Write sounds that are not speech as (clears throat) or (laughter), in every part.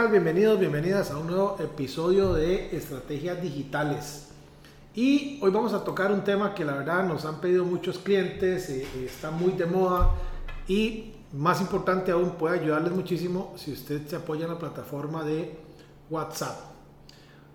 Tal? Bienvenidos, bienvenidas a un nuevo episodio de Estrategias Digitales. Y hoy vamos a tocar un tema que la verdad nos han pedido muchos clientes, eh, eh, está muy de moda y más importante aún puede ayudarles muchísimo si usted se apoya en la plataforma de WhatsApp.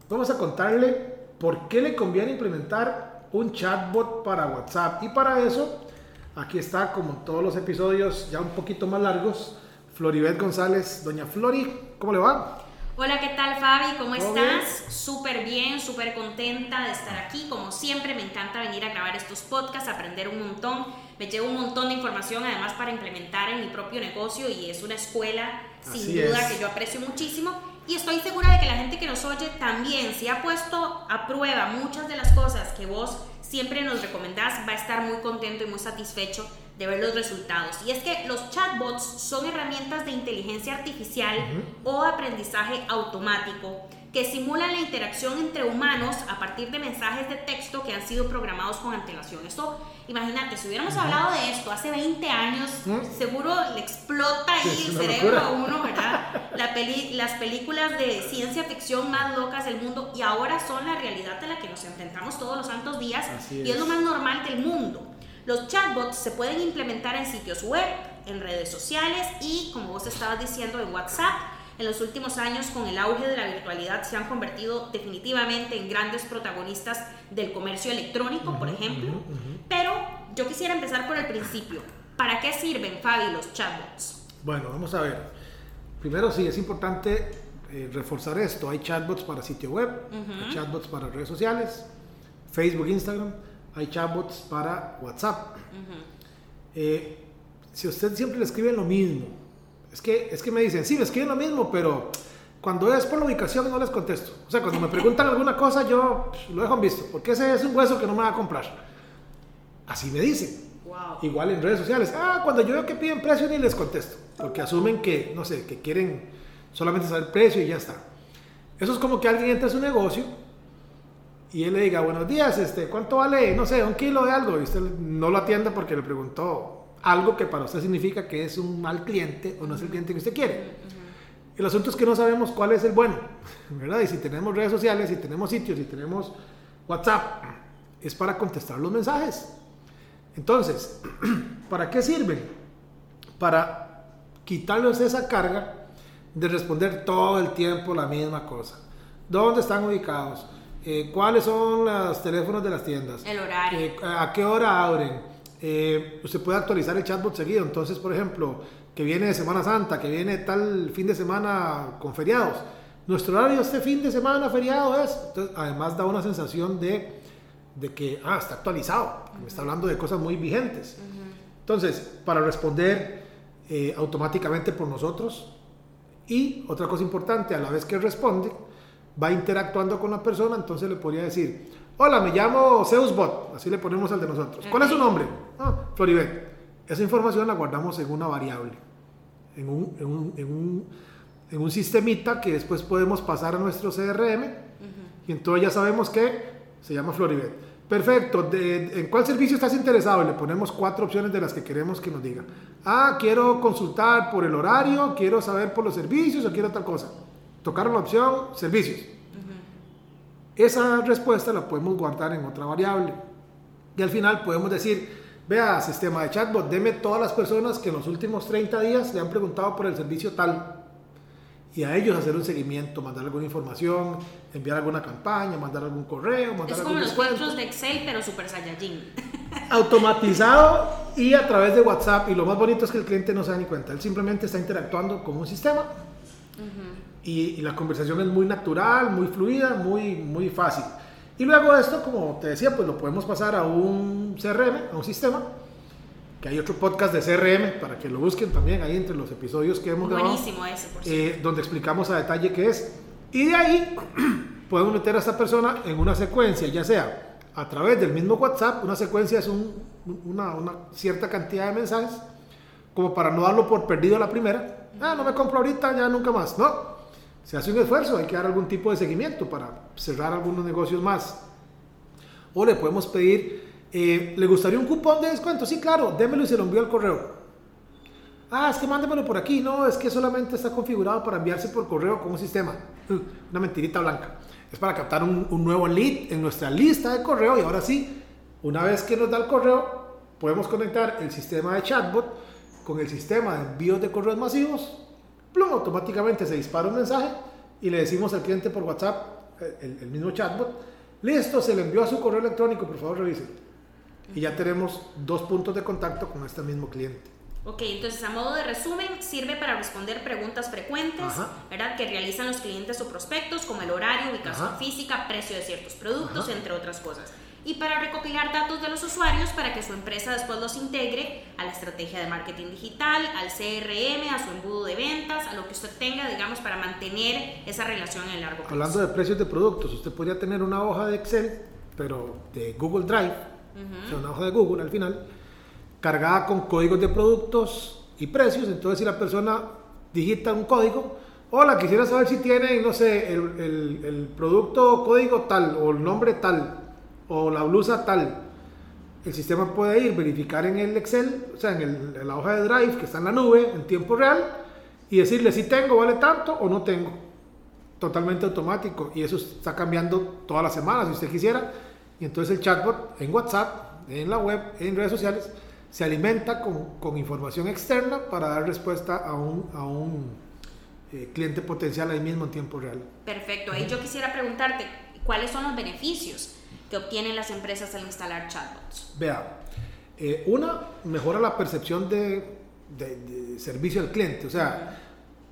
Vamos a contarle por qué le conviene implementar un chatbot para WhatsApp y para eso aquí está como en todos los episodios ya un poquito más largos Floribet González, doña Flori, ¿cómo le va? Hola, ¿qué tal Fabi? ¿Cómo estás? Súper bien, súper contenta de estar aquí. Como siempre, me encanta venir a grabar estos podcasts, aprender un montón. Me llevo un montón de información además para implementar en mi propio negocio y es una escuela sin duda que yo aprecio muchísimo. Y estoy segura de que la gente que nos oye también, si ha puesto a prueba muchas de las cosas que vos siempre nos recomendás, va a estar muy contento y muy satisfecho de ver los resultados. Y es que los chatbots son herramientas de inteligencia artificial o aprendizaje automático que simulan la interacción entre humanos a partir de mensajes de texto que han sido programados con antelación. Esto, imagínate, si hubiéramos hablado de esto hace 20 años, seguro le explota ahí el cerebro a uno, ¿verdad? La peli las películas de ciencia ficción más locas del mundo y ahora son la realidad a la que nos enfrentamos todos los santos días y es lo más normal del mundo. Los chatbots se pueden implementar en sitios web, en redes sociales y, como vos estabas diciendo, en WhatsApp. En los últimos años, con el auge de la virtualidad, se han convertido definitivamente en grandes protagonistas del comercio electrónico, por ejemplo. Pero yo quisiera empezar por el principio. ¿Para qué sirven, Fabi, los chatbots? Bueno, vamos a ver. Primero, sí, es importante eh, reforzar esto. Hay chatbots para sitio web, hay chatbots para redes sociales, Facebook, Instagram hay chatbots para WhatsApp. Eh, si usted siempre le escribe lo mismo, es que, es que me dicen, sí, me escriben lo mismo, pero cuando es por la ubicación no les contesto. O sea, cuando me preguntan alguna cosa, yo lo dejo en visto, porque ese es un hueso que no me va a comprar. Así me dicen. Igual en redes sociales. Ah, cuando yo veo que piden precio ni les contesto, porque asumen que, no sé, que quieren solamente saber precio y ya está. Eso es como que alguien entra a su negocio y él le diga, buenos días, este, ¿cuánto vale, no sé, un kilo de algo? Y usted no lo atiende porque le preguntó algo que para usted significa que es un mal cliente o no es el cliente que usted quiere. El asunto es que no sabemos cuál es el bueno, ¿verdad? Y si tenemos redes sociales, si tenemos sitios, si tenemos WhatsApp, es para contestar los mensajes. Entonces, (clears throat) ¿para qué sirven? Para quitarles esa carga de responder todo el tiempo la misma cosa. ¿Dónde están ubicados? Eh, cuáles son los teléfonos de las tiendas, el horario, eh, a qué hora abren. Eh, usted puede actualizar el chatbot seguido. Entonces, por ejemplo, que viene Semana Santa, que viene tal fin de semana con feriados. Nuestro horario este fin de semana feriado es. Entonces, además da una sensación de, de que, ah, está actualizado. Me está hablando de cosas muy vigentes. Entonces, para responder automáticamente por nosotros. Y otra cosa importante, a la vez que responde, va interactuando con la persona, entonces le podría decir, hola, me llamo Zeusbot, así le ponemos al de nosotros. ¿Cuál es su nombre? Ah, Floribet. Esa información la guardamos en una variable, en un, en un, en un, en un sistemita que después podemos pasar a nuestro CRM y entonces ya sabemos que se llama Floribet. Perfecto, de, ¿en cuál servicio estás interesado? Le ponemos cuatro opciones de las que queremos que nos diga. Ah, quiero consultar por el horario, quiero saber por los servicios o quiero tal cosa tocaron la opción servicios. Esa respuesta la podemos guardar en otra variable. Y al final podemos decir, vea, sistema de chatbot, deme todas las personas que en los últimos 30 días le han preguntado por el servicio tal. Y a ellos hacer un seguimiento, mandar alguna información, enviar alguna campaña, mandar algún correo, mandar es como los filtros de Excel, pero Super Saiyajin. (laughs) Automatizado y a través de WhatsApp. Y lo más bonito es que el cliente no se da ni cuenta. Él simplemente está interactuando con un sistema y, la conversación es muy natural, muy fluida, muy, muy fácil. Y luego esto, como te decía, pues lo podemos pasar a un CRM, a un sistema, que hay otro podcast de CRM para que lo busquen también ahí entre los episodios que hemos grabado. Buenísimo ese, por eh, donde explicamos a detalle qué es. Y de ahí (clears throat) podemos meter a esta persona en una secuencia, ya sea a través del mismo WhatsApp, una secuencia es un, una, una, cierta cantidad de mensajes, como para no darlo por perdido a la primera. Ah, no me compro ahorita, ya nunca más. No, se hace un esfuerzo, hay que dar algún tipo de seguimiento para cerrar algunos negocios más. O le podemos pedir, eh, ¿le gustaría un cupón de descuento? Sí, claro, démelo y se lo envío al correo. Ah, es que mándemelo por aquí. No, es que solamente está configurado para enviarse por correo con un sistema. Una mentirita blanca. Es para captar un, un nuevo lead en nuestra lista de correo y ahora sí, una vez que nos da el correo, podemos conectar el sistema de chatbot con el sistema de envíos de correos masivos. Plum, automáticamente se dispara un mensaje y le decimos al cliente por WhatsApp, el, el mismo chatbot, listo, se le envió a su correo electrónico, por favor revise. Y ya tenemos dos puntos de contacto con este mismo cliente. Ok, entonces a modo de resumen, sirve para responder preguntas frecuentes, Ajá. ¿verdad? Que realizan los clientes o prospectos, como el horario, ubicación Ajá. física, precio de ciertos productos, Ajá. entre otras cosas. Y para recopilar datos de los usuarios para que su empresa después los integre a la estrategia de marketing digital, al CRM, a su embudo de ventas, a lo que usted tenga, digamos, para mantener esa relación en el largo plazo. Hablando de precios de productos, usted podría tener una hoja de Excel, pero de Google Drive, o sea, una hoja de Google al final, cargada con códigos de productos y precios. Entonces, si la persona digita un código, hola, quisiera saber si tiene, no sé, el, el- el producto código tal, o el nombre tal, o la blusa tal. El sistema puede ir, verificar en el Excel, o sea, en, el- en la hoja de Drive que está en la nube, en tiempo real, y decirle si tengo, vale tanto o no tengo totalmente automático y eso está cambiando todas las semanas si usted quisiera y entonces el chatbot en WhatsApp, en la web, en redes sociales se alimenta con, con información externa para dar respuesta a un, a un eh, cliente potencial ahí mismo en tiempo real. Perfecto, ahí yo quisiera preguntarte, ¿cuáles son los beneficios que obtienen las empresas al instalar chatbots? Vea, eh, una mejora la percepción de, de- de servicio al cliente. O sea,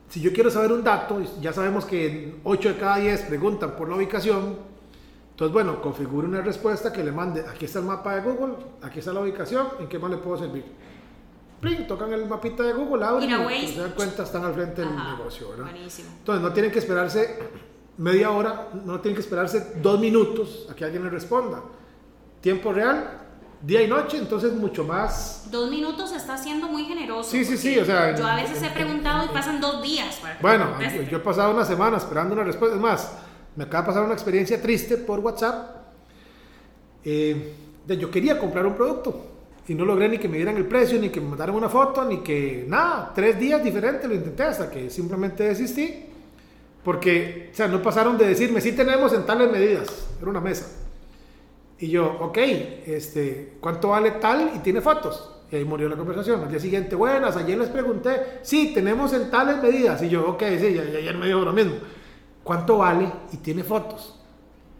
si yo quiero saber un dato, ya sabemos que 8 de cada 10 preguntan por la ubicación. Entonces, bueno, configure una respuesta que le mande, aquí está el mapa de Google, aquí está la ubicación, ¿en qué más le puedo servir? Plin, tocan el mapita de Google, abren y se dan cuenta, están al frente del Ajá, negocio, ¿verdad? Buenísimo. Entonces no tienen que esperarse media hora, no tienen que esperarse dos minutos a que alguien le responda. Tiempo real, día y noche, entonces mucho más. Dos minutos está siendo muy generoso. Sí, sí, sí, o sea, Yo a veces he preguntado y pasan dos días para Bueno, yo he pasado una semana esperando una respuesta. Es más, me acaba de pasar una experiencia triste por WhatsApp. Eh, de- yo quería comprar un producto y no logré ni que me dieran el precio, ni que me mandaran una foto, ni que nada. Tres días diferentes lo intenté hasta que simplemente desistí. Porque, o sea, no pasaron de decirme, sí tenemos en tales medidas. Era una mesa. Y yo, ok, este, ¿cuánto vale tal? Y tiene fotos. Y ahí murió la conversación. Al día siguiente, buenas, ayer les pregunté, sí, tenemos en tales medidas. Y yo, ok, sí, ya- ya- ayer me dijo lo mismo. ¿Cuánto vale? Y tiene fotos.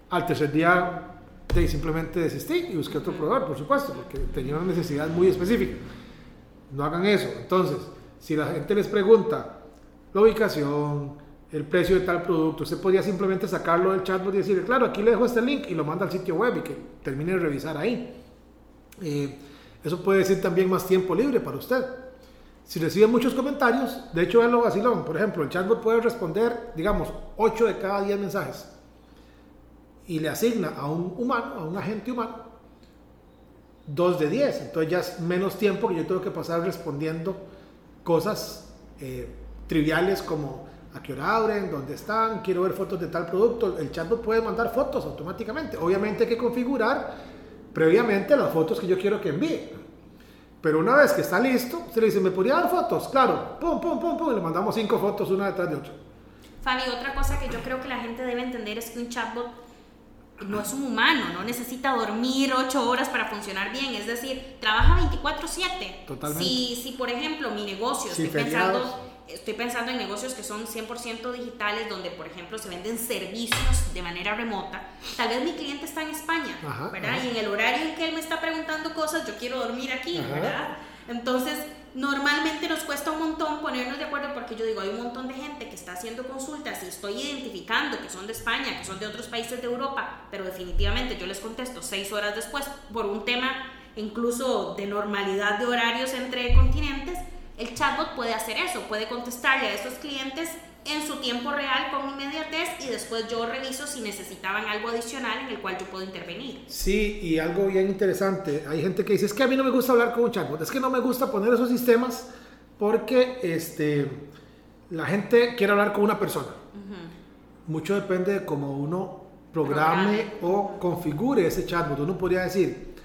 Al tercer día, de, simplemente desistí y busqué otro proveedor, por supuesto, porque tenía una necesidad muy específica. No hagan eso. Entonces, si la gente les pregunta la ubicación, el precio de tal producto, usted podría simplemente sacarlo del chatbot y decirle, claro, aquí le dejo este link y lo manda al sitio web y que termine de revisar ahí. Eh, eso puede decir también más tiempo libre para usted. Si recibe muchos comentarios, de hecho, véanlo vacilón. Por ejemplo, el chatbot puede responder, digamos, 8 de cada 10 mensajes y le asigna a un humano, a un agente humano, 2 de 10. Entonces ya es menos tiempo que yo tengo que pasar respondiendo cosas eh, triviales como a qué hora abren, dónde están, quiero ver fotos de tal producto. El chatbot puede mandar fotos automáticamente. Obviamente hay que configurar previamente las fotos que yo quiero que envíe. Pero una vez que está listo, se le dice, ¿me podría dar fotos? Claro, pum, pum, pum, pum, y le mandamos cinco fotos una detrás de otra. Fabi, otra cosa que yo creo que la gente debe entender es que un chatbot no es un humano, no necesita dormir ocho horas para funcionar bien, es decir, trabaja 24/7. Totalmente. Si, si por ejemplo mi negocio, Sí, estoy, feriados. pensando, estoy pensando en negocios que son 100% digitales, donde por ejemplo se venden servicios de manera remota, tal vez mi cliente está en España, Ajá, ¿verdad? ajá. Y en el horario en que él me está preguntando cosas, yo quiero dormir aquí, Ajá. ¿verdad? Entonces, normalmente nos cuesta un montón ponernos de acuerdo porque yo digo, hay un montón de gente que está haciendo consultas y estoy identificando que son de España, que son de otros países de Europa, pero definitivamente yo les contesto seis horas después por un tema incluso de normalidad de horarios entre continentes, el chatbot puede hacer eso, puede contestarle a esos clientes en su tiempo real con inmediatez y después yo reviso si necesitaban algo adicional en el cual yo puedo intervenir. Sí, y algo bien interesante, hay gente que dice, es que a mí no me gusta hablar con un chatbot, es que no me gusta poner esos sistemas porque este, la gente quiere hablar con una persona. Mucho depende de cómo uno programe, o configure ese chatbot. Uno podría decir,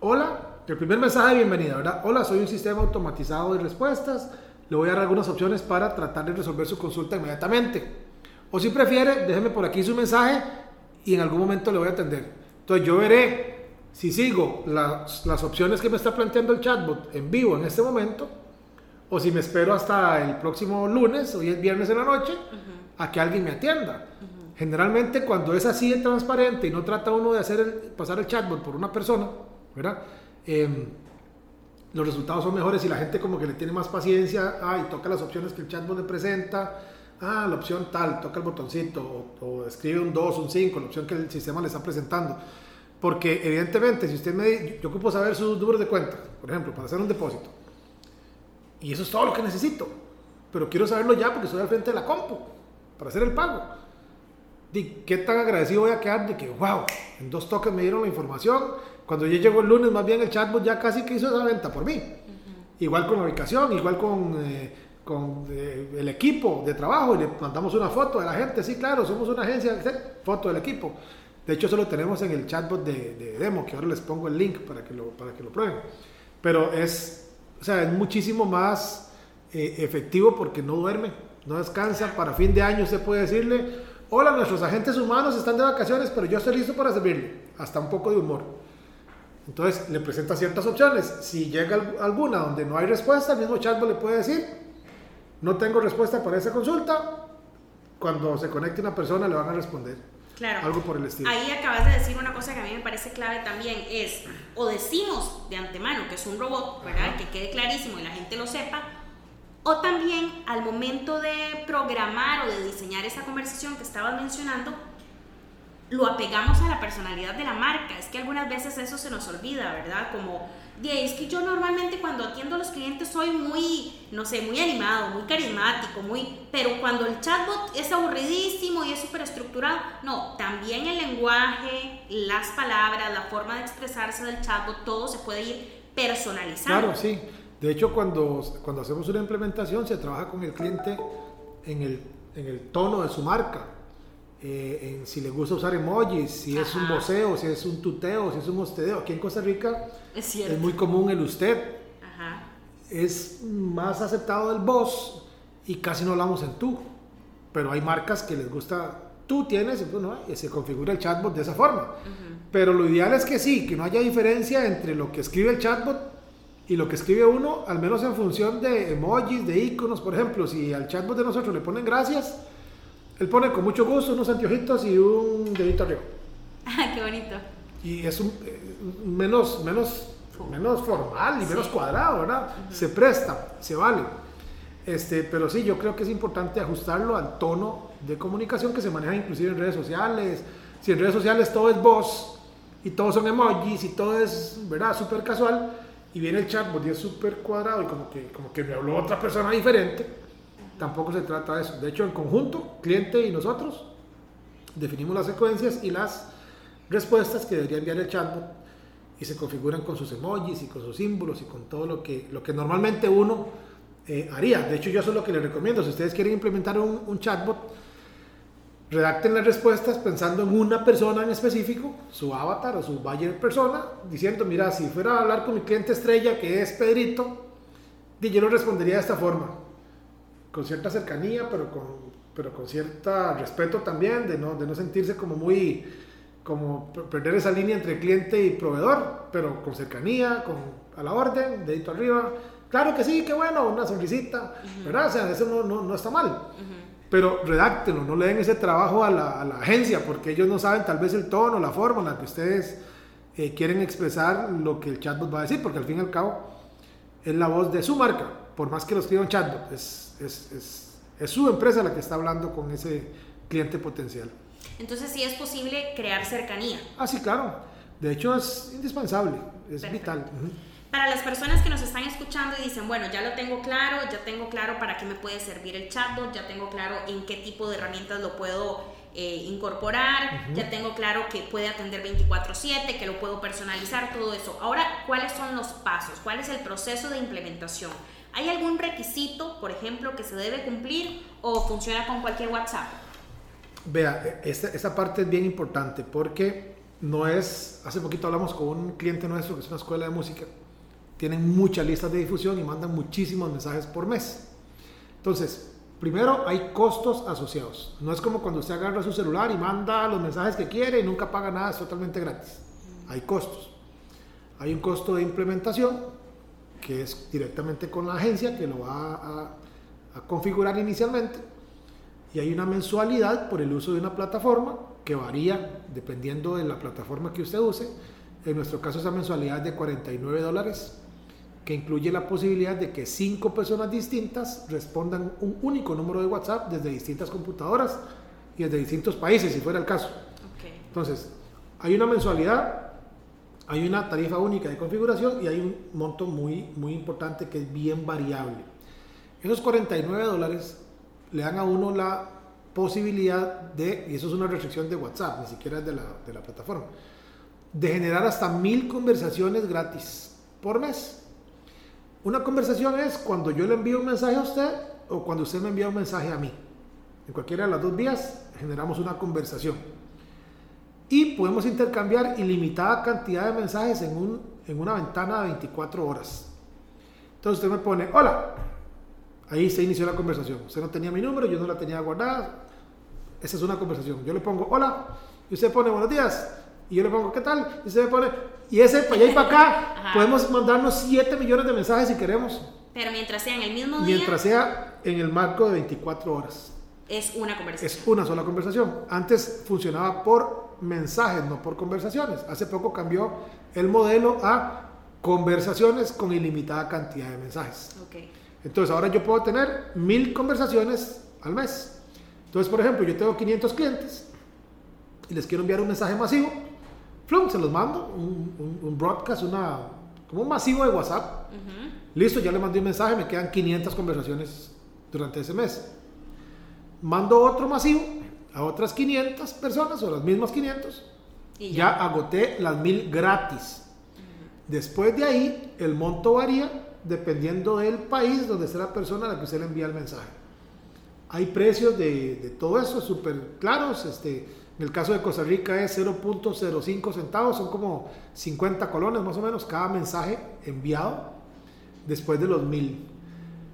hola, el primer mensaje de bienvenida, ¿verdad? Hola, soy un sistema automatizado de respuestas le voy a dar algunas opciones para tratar de resolver su consulta inmediatamente. O si prefiere, déjeme por aquí su mensaje y en algún momento le voy a atender. Entonces yo veré si sigo las, las opciones que me está planteando el chatbot en vivo en este momento o si me espero hasta el próximo lunes, hoy es viernes en la noche, a que alguien me atienda. Generalmente cuando es así de transparente y no trata uno de hacer pasar el chatbot por una persona, ¿verdad? Em, los resultados son mejores y la gente como que le tiene más paciencia, ah, y toca las opciones que el chatbot le presenta, ah, la opción tal, toca el botoncito, o, escribe un 2, un 5, la opción que el sistema le está presentando. Porque evidentemente, si usted me yo ocupo saber sus números de cuenta, por ejemplo, para hacer un depósito, y eso es todo lo que necesito, pero quiero saberlo ya porque estoy al frente de la compu, para hacer el pago. ¿Y qué tan agradecido voy a quedar de que, wow, en dos toques me dieron la información, cuando yo llego el lunes, más bien el chatbot ya casi que hizo esa venta por mí. Igual con la ubicación, igual con, eh, con eh, el equipo de trabajo, y le mandamos una foto de la gente, sí, claro, somos una agencia, foto del equipo. De hecho, eso lo tenemos en el chatbot de, demo, que ahora les pongo el link para que lo, para que lo prueben. Pero es, o sea, es muchísimo más eh, efectivo porque no duerme, no descansa. Para fin de año se puede decirle, hola, nuestros agentes humanos están de vacaciones, pero yo estoy listo para servirle. Hasta un poco de humor. Entonces le presenta ciertas opciones. Si llega alguna donde no hay respuesta, el mismo chatbot le puede decir, no tengo respuesta para esa consulta. Cuando se conecte una persona le van a responder. Claro. Algo por el estilo. Ahí acabas de decir una cosa que a mí me parece clave también, es o decimos de antemano que es un robot, ¿verdad? Que quede clarísimo y la gente lo sepa, o también al momento de programar o de diseñar esa conversación que estabas mencionando, lo apegamos a la personalidad de la marca. Es que algunas veces eso se nos olvida, ¿verdad? Como, es que yo normalmente cuando atiendo a los clientes soy muy, no sé, muy animado, muy carismático, muy... Pero cuando el chatbot es aburridísimo y es súper estructurado, no, también el lenguaje, las palabras, la forma de expresarse del chatbot, todo se puede ir personalizando. Claro, sí. De hecho, cuando, cuando hacemos una implementación se trabaja con el cliente en el, en el tono de su marca eh, en si le gusta usar emojis, si es un voceo, si es un tuteo, si es un hostedeo. Aquí en Costa Rica es, muy común el usted. Es más aceptado el vos y casi no hablamos en tú. Pero hay marcas que les gusta tú tienes, y se configura el chatbot de esa forma. Pero lo ideal es que sí, que no haya diferencia entre lo que escribe el chatbot y lo que escribe uno, al menos en función de emojis, de iconos, por ejemplo, si al chatbot de nosotros le ponen gracias, él pone con mucho gusto unos anteojitos y un dedito arriba. (laughs) Ah, qué bonito. Y es un, eh, menos, menos, menos formal y menos cuadrado, ¿verdad? Se presta, se vale. Este, pero sí, yo creo que es importante ajustarlo al tono de comunicación que se maneja inclusive en redes sociales. Si en redes sociales todo es voz y todos son emojis y todo es, ¿verdad? Súper casual y viene el chatbot y es súper cuadrado y como que, como que me habló otra persona diferente tampoco se trata de eso. De hecho, en conjunto, cliente y nosotros, definimos las secuencias y las respuestas que debería enviar el chatbot y se configuran con sus emojis y con sus símbolos y con todo lo que, lo que normalmente uno eh, haría. De hecho, yo eso es lo que les recomiendo. Si ustedes quieren implementar un, chatbot, redacten las respuestas pensando en una persona en específico, su avatar o su buyer persona, diciendo, mira, si fuera a hablar con mi cliente estrella, que es Pedrito, yo lo respondería de esta forma con cierta cercanía, pero con, pero con cierto respeto también, de no, de no sentirse como muy, como perder esa línea entre cliente y proveedor, pero con cercanía, con a la orden, dedito arriba. Claro que sí, qué bueno, una sonrisita, ¿verdad? O sea, eso no, no, no está mal. Pero redáctenlo, no le den ese trabajo a la, a la, agencia, porque ellos no saben tal vez el tono, la forma en la que ustedes eh, quieren expresar lo que el chatbot va a decir, porque al fin y al cabo es la voz de su marca, por más que lo escriba un chatbot, es es, su empresa la que está hablando con ese cliente potencial. Entonces sí es posible crear cercanía. Ah, sí, claro. De hecho, es indispensable, es vital. Para las personas que nos están escuchando y dicen, bueno, ya lo tengo claro, ya tengo claro para qué me puede servir el chatbot, ya tengo claro en qué tipo de herramientas lo puedo eh, incorporar, ya tengo claro que puede atender 24/7, que lo puedo personalizar, todo eso. Ahora, ¿cuáles son los pasos? ¿Cuál es el proceso de implementación? ¿Hay algún requisito, por ejemplo, que se debe cumplir o funciona con cualquier WhatsApp? Vea, e, esta, parte es bien importante porque no es, hace poquito hablamos con un cliente nuestro que es una escuela de música, tienen muchas listas de difusión y mandan muchísimos mensajes por mes. Entonces, primero hay costos asociados. No es como cuando usted agarra su celular y manda los mensajes que quiere y nunca paga nada, es totalmente gratis. Hay costos. Hay un costo de implementación, que es directamente con la agencia que lo va a, a configurar inicialmente y hay una mensualidad por el uso de una plataforma que varía dependiendo de la plataforma que usted use. En nuestro caso esa mensualidad es de 49 dólares que incluye la posibilidad de que cinco personas distintas respondan un único número de WhatsApp desde distintas computadoras y desde distintos países, si fuera el caso. Entonces, hay una mensualidad, hay una tarifa única de configuración y hay un monto muy, muy importante que es bien variable. Esos 49 dólares le dan a uno la posibilidad de, y eso es una restricción de WhatsApp, ni siquiera es de la, de la plataforma, de generar hasta mil conversaciones gratis por mes. Una conversación es cuando yo le envío un mensaje a usted o cuando usted me envía un mensaje a mí. En cualquiera de las dos vías generamos una conversación. Y podemos intercambiar ilimitada cantidad de mensajes en, un, en una ventana de 24 horas. Entonces usted me pone, hola, Ahí se inició la conversación. Usted no tenía mi número, yo no la tenía guardada. Esa es una conversación. Yo le pongo hola y usted pone buenos días. Y yo le pongo qué tal. Y usted me pone. Y ese para allá y para acá (laughs) podemos mandarnos 7 millones de mensajes si queremos. Pero mientras sea en el mismo día. Mientras sea en el marco de 24 horas. Es una conversación. Es una sola conversación. Antes funcionaba por mensajes, no por conversaciones. Hace poco cambió el modelo a conversaciones con ilimitada cantidad de mensajes. Okay. Entonces ahora yo puedo tener mil conversaciones al mes. Entonces, por ejemplo, yo tengo 500 clientes y les quiero enviar un mensaje masivo. Flum, se los mando, un, broadcast, una, como un masivo de WhatsApp. Listo, ya le mandé un mensaje, me quedan 500 conversaciones durante ese mes. Mando otro masivo a otras 500 personas o las mismas 500. Y ya. agoté las mil gratis. Después de ahí, el monto varía dependiendo del país donde esté la persona a la que usted le envía el mensaje. Hay precios de, de todo eso súper claros. Este, en el caso de Costa Rica es 0.05 centavos, son como 50 colones más o menos cada mensaje enviado después de los mil.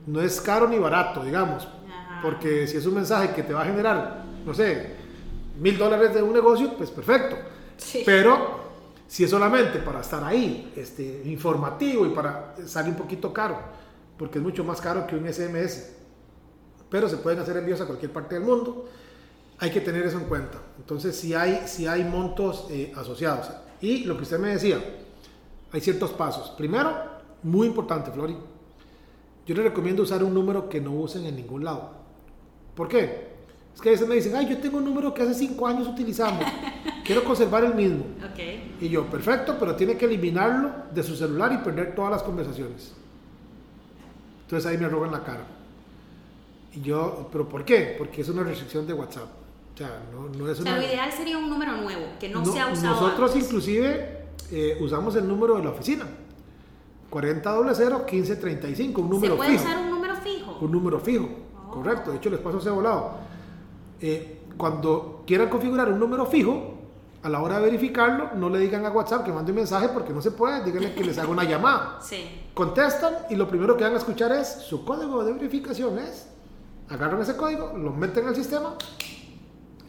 No es caro ni barato, digamos, porque si es un mensaje que te va a generar, no sé, mil dólares de un negocio, pues perfecto. Pero si es solamente para estar ahí, este, informativo y para salir un poquito caro, porque es mucho más caro que un SMS, pero se pueden hacer envíos a cualquier parte del mundo, hay que tener eso en cuenta. Entonces, si hay, si hay montos eh, asociados. Y lo que usted me decía, hay ciertos pasos. Primero, muy importante, Flori, yo le recomiendo usar un número que no usen en ningún lado. ¿Por qué? Es que a veces me dicen, ay, yo tengo un número que hace cinco años utilizamos, (laughs) quiero conservar el mismo. Okay. Y yo, perfecto, pero tiene que eliminarlo de su celular y perder todas las conversaciones. Entonces ahí me roban la cara. Y yo, ¿pero por qué? Porque es una restricción de WhatsApp. O sea, no, no es una... lo ideal sería un número nuevo, que no, se ha usado Nosotros inclusive eh, usamos el número de la oficina. 4000 1535, un número fijo. ¿Se puede usar un número fijo? Un número fijo, oh. correcto. De hecho, les paso ese volado eh, cuando quieran configurar un número fijo, a la hora de verificarlo, no le digan a WhatsApp que mande un mensaje porque no se puede, díganle que les haga una llamada. (laughs) Sí. Contestan y lo primero que van a escuchar es su código de verificación es, agarran ese código, lo meten al sistema,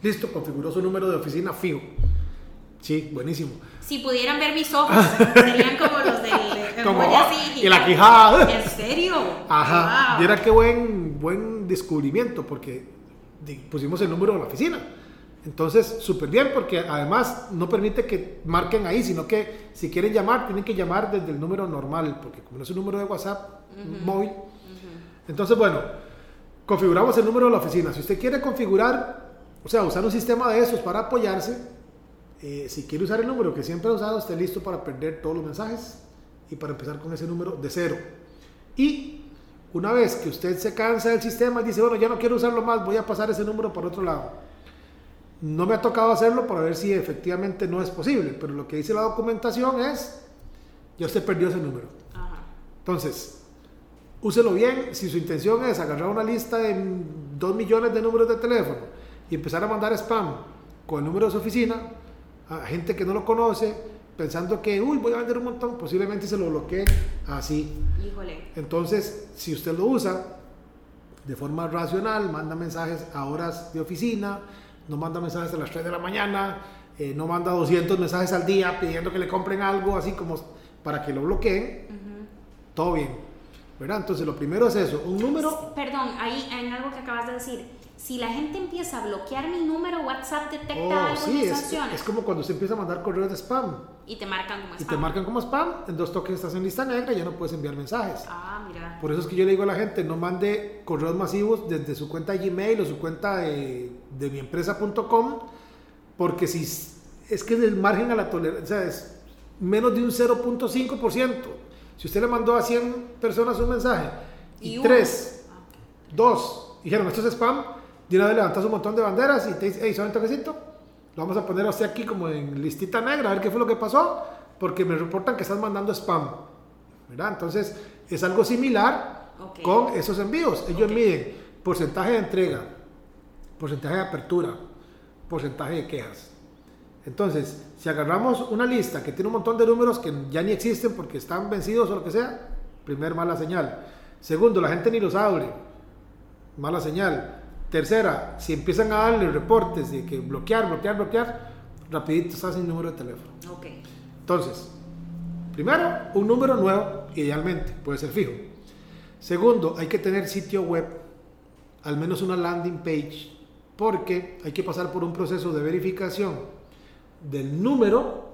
listo, configuró su número de oficina fijo. Sí, buenísimo. Si pudieran ver mis (laughs) ojos, serían como los del (laughs) como, así, y la quijada. ¿En serio? Ajá. Wow. qué buen, buen descubrimiento, porque pusimos el número de la oficina. Entonces, súper bien, porque además no permite que marquen ahí, sino que si quieren llamar, tienen que llamar desde el número normal, porque como no es un número de WhatsApp móvil. Entonces, bueno, configuramos el número de la oficina. Si usted quiere configurar, o sea, usar un sistema de esos para apoyarse, eh, si quiere usar el número que siempre ha usado, esté listo para perder todos los mensajes y para empezar con ese número de cero. Y una vez que usted se cansa del sistema y dice, bueno, ya no quiero usarlo más, voy a pasar ese número por otro lado. No me ha tocado hacerlo para ver si efectivamente no es posible, pero lo que dice la documentación es, ya usted perdió ese número. Entonces, úselo bien. Si su intención es agarrar una lista de 2 millones de números de teléfono y empezar a mandar spam con el número de su oficina a gente que no lo conoce, pensando que, uy, voy a vender un montón, posiblemente se lo bloquee así. Híjole. Entonces, si usted lo usa de forma racional, manda mensajes a horas de oficina, no manda mensajes a las 3 de la mañana, eh, no manda 200 mensajes al día pidiendo que le compren algo, así como para que lo bloqueen, todo bien. ¿verdad? Entonces, lo primero es eso, un número... Perdón, ahí en algo que acabas de decir si la gente empieza a bloquear mi número, WhatsApp detecta Oh, algo sí, es, es como cuando se empieza a mandar correos de spam Y te marcan como y te spam. marcan como spam, en dos toques estás en lista negra y ya no puedes enviar mensajes. Ah, mira. Por eso es que yo le digo a la gente, no mande correos masivos desde su cuenta de Gmail o su cuenta de, de miempresa.com, porque si es que el margen a la tolerancia es menos de un 0.5%. Si usted le mandó a 100 personas un mensaje y, Y. 3, Ah, 2 dijeron esto es spam, de una vez levantas un montón de banderas y te dice, hey, ¿sabe un toquecito? Lo vamos a poner a usted aquí como en listita negra, a ver qué fue lo que pasó, porque me reportan que estás mandando spam. ¿verdad? Entonces, es algo similar Ok. con esos envíos. Ellos Ok. miden porcentaje de entrega, porcentaje de apertura, porcentaje de quejas. Entonces, si agarramos una lista que tiene un montón de números que ya ni existen porque están vencidos o lo que sea, primer mala señal. Segundo, la gente ni los abre, mala señal. Tercera, si empiezan a darle reportes de que bloquear, bloquear, bloquear, rapidito estás sin número de teléfono. ok. Entonces, primero, un número nuevo, idealmente, puede ser fijo. Segundo, hay que tener sitio web, al menos una landing page, porque hay que pasar por un proceso de verificación del número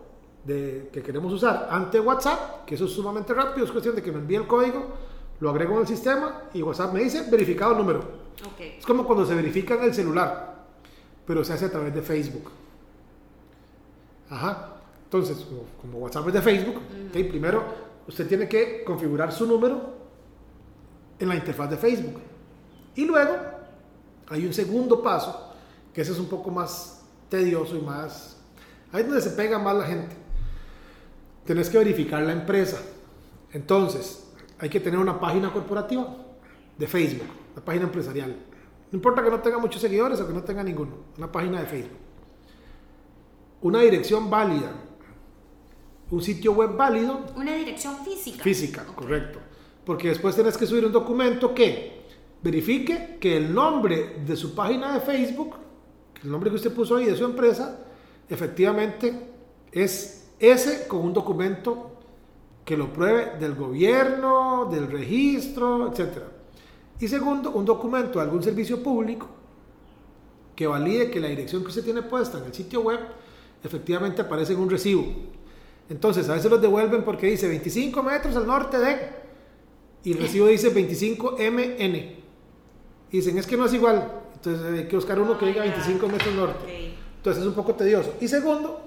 de, que queremos usar ante WhatsApp, que eso es sumamente rápido, es cuestión de que me envíe el código, lo agrego en el sistema y WhatsApp me dice verificado el número. Ok. Es como cuando se verifica en el celular, pero se hace a través de Facebook. Ajá. Entonces, como, como WhatsApp es de Facebook, ok, primero usted tiene que configurar su número en la interfaz de Facebook. Y luego hay un segundo paso, que ese es un poco más tedioso y más... Ahí es donde se pega más la gente. Tenés que verificar la empresa. Entonces, hay que tener una página corporativa de Facebook, una página empresarial. No importa que no tenga muchos seguidores o que no tenga ninguno, una página de Facebook. Una dirección válida, un sitio web válido, Una dirección física. física, correcto. Porque después tenés que subir un documento que verifique que el nombre de su página de Facebook, el nombre que usted puso ahí de su empresa, efectivamente es ese con un documento que lo pruebe del gobierno, del registro, etc. Y segundo, un documento de algún servicio público que valide que la dirección que usted tiene puesta en el sitio web efectivamente aparece en un recibo. Entonces, a veces los devuelven porque dice 25 metros al norte de... Y el recibo dice 25MN. Y dicen, es que no es igual. Entonces hay que buscar uno que diga Ah, ya. 25 metros norte. Entonces es un poco tedioso. Y segundo,